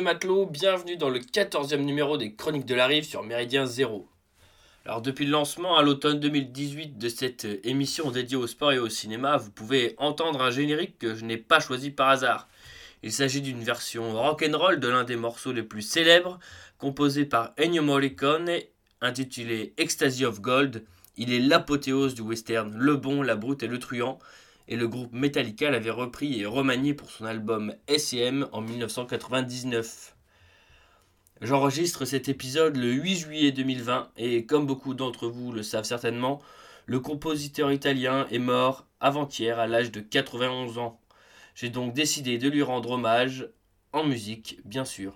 Matelots, bienvenue dans le 14e numéro des Chroniques de la Rive sur Méridien Zéro. Alors depuis le lancement à l'automne 2018 de cette émission dédiée au sport et au cinéma, vous pouvez entendre un générique que je n'ai pas choisi par hasard. Il s'agit d'une version rock'n'roll de l'un des morceaux les plus célèbres, composé par Ennio Morricone, intitulé Ecstasy of Gold. Il est l'apothéose du western, le bon, la brute et le truand, et le groupe Metallica l'avait repris et remanié pour son album S&M en 1999. J'enregistre cet épisode le 8 juillet 2020 et comme beaucoup d'entre vous le savent certainement, le compositeur italien est mort avant-hier à l'âge de 91 ans. J'ai donc décidé de lui rendre hommage en musique, bien sûr.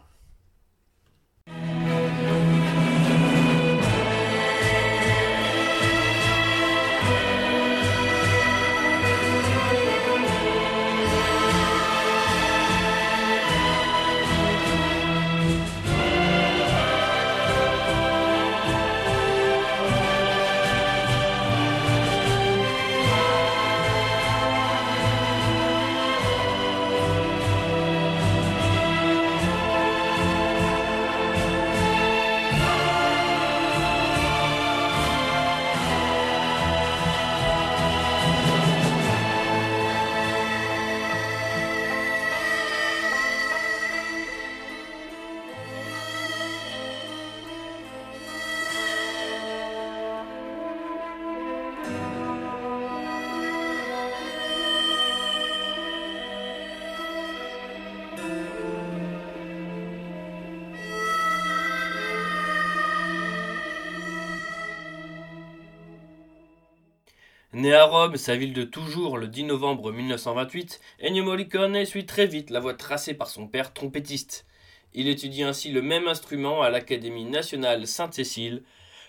Né à Rome, sa ville de toujours, le 10 novembre 1928, Ennio Morricone suit très vite la voie tracée par son père trompettiste. Il étudie ainsi le même instrument à l'Académie nationale Sainte-Cécile,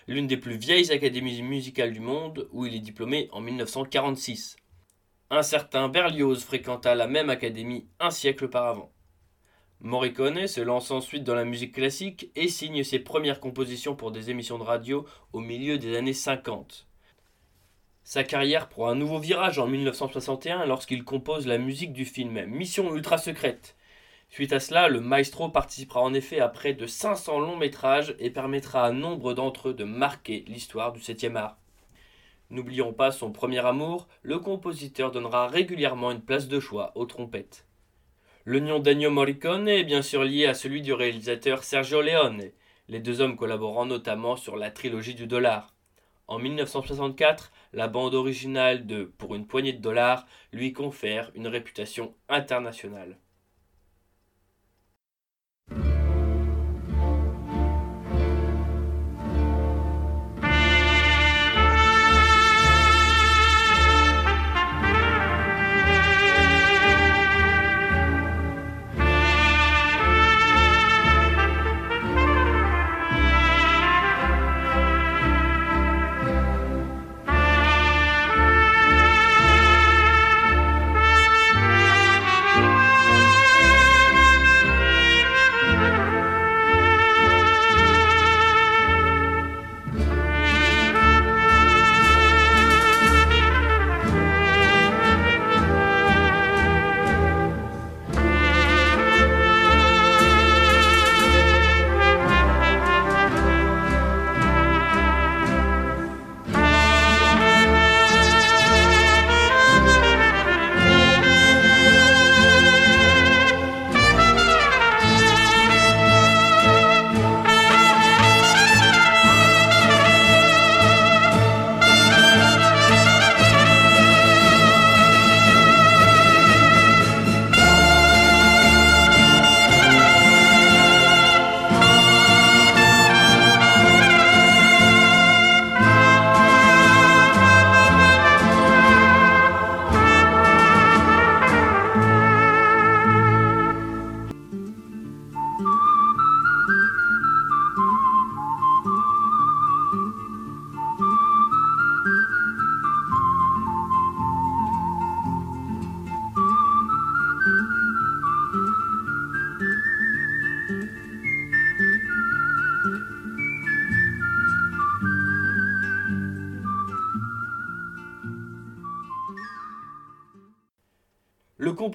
l'une des plus vieilles académies musicales du monde, où il est diplômé en 1946. Un certain Berlioz fréquenta la même académie un siècle auparavant. Morricone se lance ensuite dans la musique classique et signe ses premières compositions pour des émissions de radio au milieu des années 50. Sa carrière prend un nouveau virage en 1961 lorsqu'il compose la musique du film Mission ultra secrète. Suite à cela, le maestro participera en effet à près de 500 longs métrages et permettra à nombre d'entre eux de marquer l'histoire du 7e art. N'oublions pas son premier amour, le compositeur donnera régulièrement une place de choix aux trompettes. Le nom d'Ennio Morricone est bien sûr lié à celui du réalisateur Sergio Leone, les deux hommes collaborant notamment sur la trilogie du dollar. En 1964, la bande originale de Pour une poignée de dollars lui confère une réputation internationale.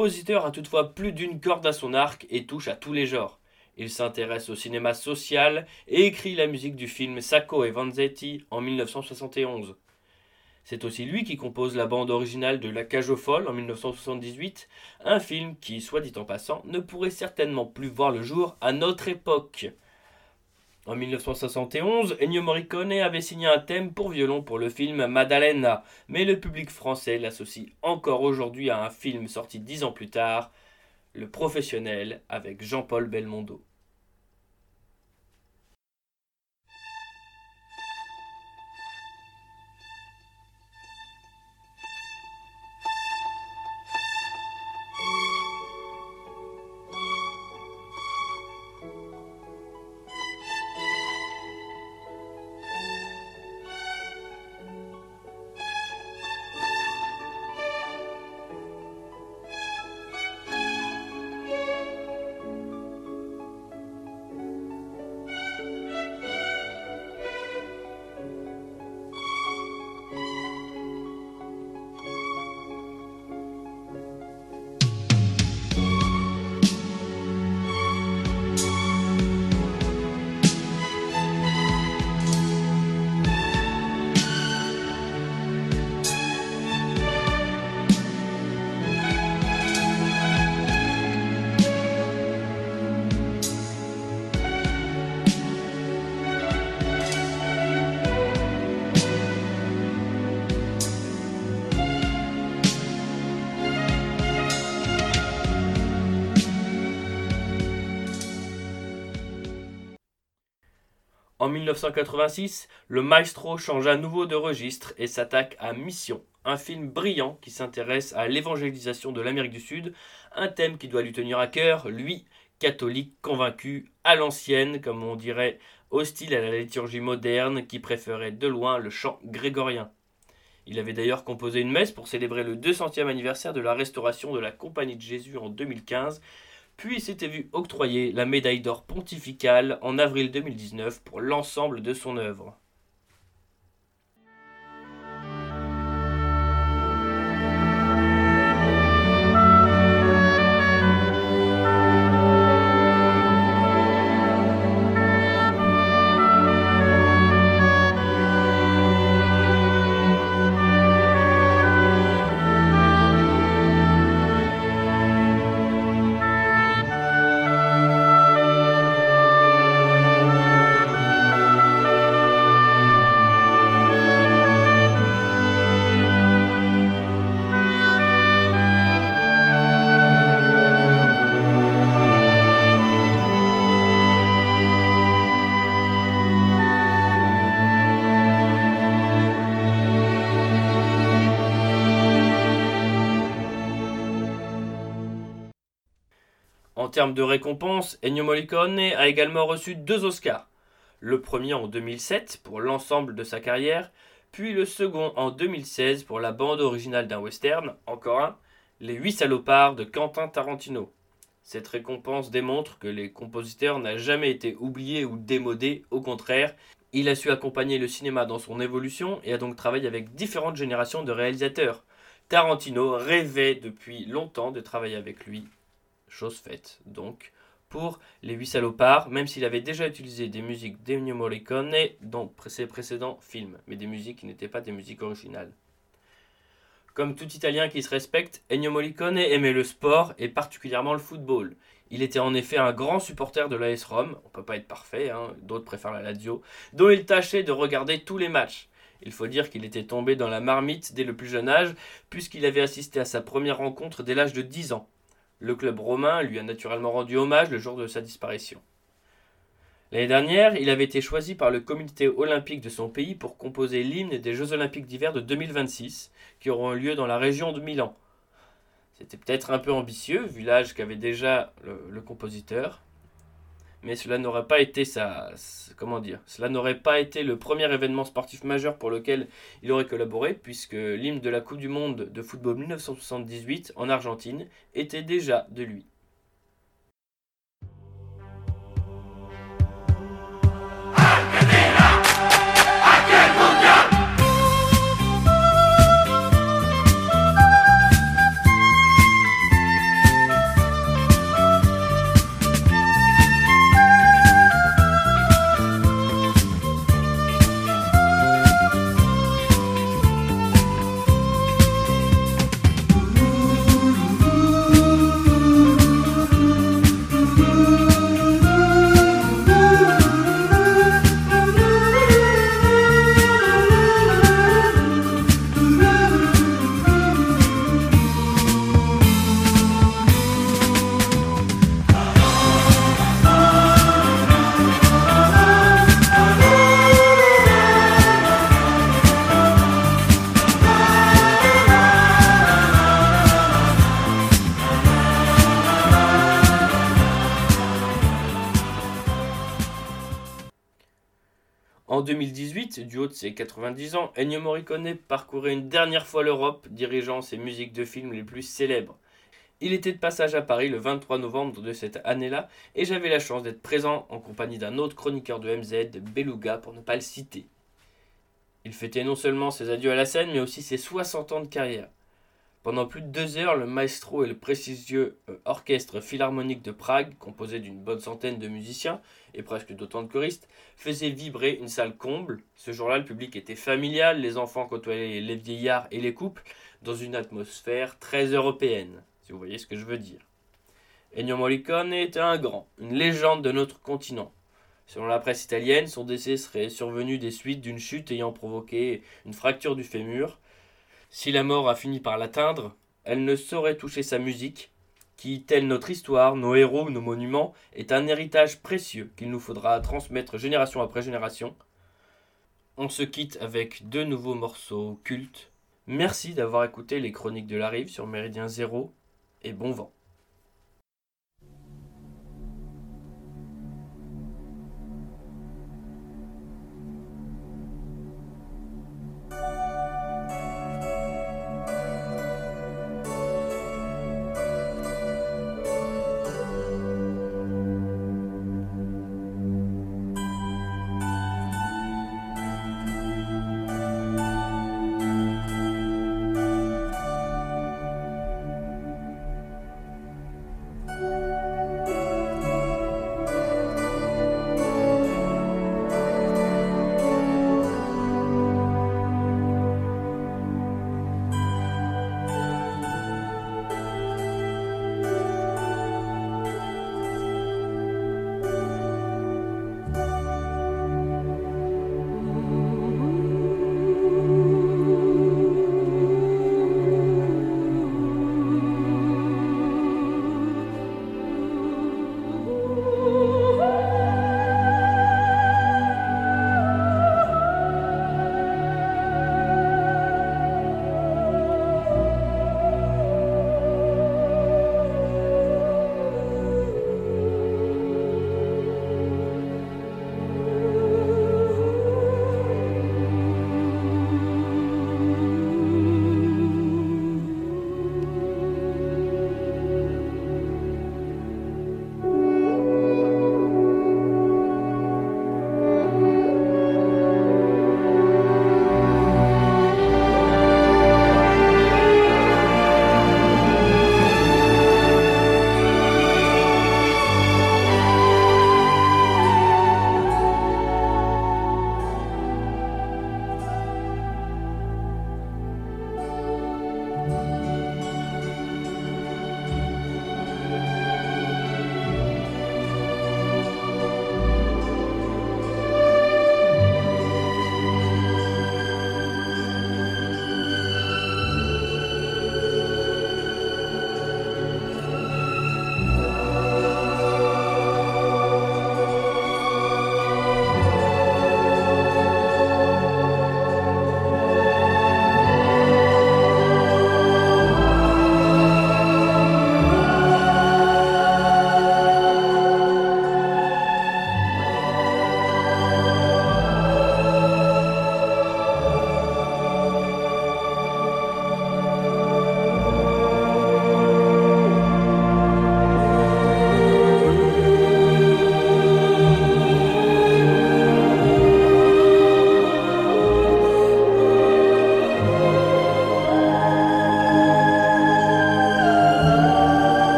Compositeur a toutefois plus d'une corde à son arc et touche à tous les genres. Il s'intéresse au cinéma social et écrit la musique du film Sacco et Vanzetti en 1971. C'est aussi lui qui compose la bande originale de La Cage aux Folles en 1978, un film qui, soit dit en passant, ne pourrait certainement plus voir le jour à notre époque. En 1971, Ennio Morricone avait signé un thème pour violon pour le film Maddalena, mais le public français l'associe encore aujourd'hui à un film sorti dix ans plus tard, Le Professionnel, avec Jean-Paul Belmondo. 1986, le maestro change à nouveau de registre et s'attaque à Mission, un film brillant qui s'intéresse à l'évangélisation de l'Amérique du Sud, un thème qui doit lui tenir à cœur, lui, catholique convaincu, à l'ancienne, comme on dirait, hostile à la liturgie moderne, qui préférait de loin le chant grégorien. Il avait d'ailleurs composé une messe pour célébrer le 200e anniversaire de la restauration de la Compagnie de Jésus en 2015, puis s'était vu octroyer la médaille d'or pontificale en avril 2019 pour l'ensemble de son œuvre. Termes de récompenses, Ennio Morricone a également reçu deux Oscars. Le premier en 2007 pour l'ensemble de sa carrière, puis le second en 2016 pour la bande originale d'un western, encore un, Les Huit Salopards de Quentin Tarantino. Cette récompense démontre que les compositeurs n'ont jamais été oubliés ou démodés, au contraire, il a su accompagner le cinéma dans son évolution et a donc travaillé avec différentes générations de réalisateurs. Tarantino rêvait depuis longtemps de travailler avec lui chose faite. Donc, pour Les Huit Salopards, même s'il avait déjà utilisé des musiques d'Ennio Morricone dans ses précédents films, mais des musiques qui n'étaient pas des musiques originales. Comme tout Italien qui se respecte, Ennio Morricone aimait le sport et particulièrement le football. Il était en effet un grand supporter de l'AS Rome, on peut pas être parfait, hein, d'autres préfèrent la Lazio, dont il tâchait de regarder tous les matchs. Il faut dire qu'il était tombé dans la marmite dès le plus jeune âge, puisqu'il avait assisté à sa première rencontre dès l'âge de 10 ans. Le club romain lui a naturellement rendu hommage le jour de sa disparition. L'année dernière, il avait été choisi par le comité olympique de son pays pour composer l'hymne des Jeux olympiques d'hiver de 2026, qui auront lieu dans la région de Milan. C'était peut-être un peu ambitieux, vu l'âge qu'avait déjà le, compositeur, mais cela n'aurait pas été sa, comment dire, cela n'aurait pas été le premier événement sportif majeur pour lequel il aurait collaboré, puisque l'hymne de la Coupe du Monde de football 1978 en Argentine était déjà de lui. 2018, du haut de ses 90 ans, Ennio Morricone parcourait une dernière fois l'Europe, dirigeant ses musiques de films les plus célèbres. Il était de passage à Paris le 23 novembre de cette année-là, et j'avais la chance d'être présent en compagnie d'un autre chroniqueur de MZ, Beluga, pour ne pas le citer. Il fêtait non seulement ses adieux à la scène, mais aussi ses 60 ans de carrière. Pendant plus de deux heures, le maestro et le prestigieux euh, orchestre philharmonique de Prague, composé d'une bonne centaine de musiciens et presque d'autant de choristes, faisaient vibrer une salle comble. Ce jour-là, le public était familial, les enfants côtoyaient les vieillards et les couples, dans une atmosphère très européenne, si vous voyez ce que je veux dire. Ennio Morricone était un grand, une légende de notre continent. Selon la presse italienne, son décès serait survenu des suites d'une chute ayant provoqué une fracture du fémur, si la mort a fini par l'atteindre, elle ne saurait toucher sa musique, qui, telle notre histoire, nos héros, nos monuments, est un héritage précieux qu'il nous faudra transmettre génération après génération. On se quitte avec deux nouveaux morceaux cultes. Merci d'avoir écouté les chroniques de la rive sur Méridien Zéro et bon vent.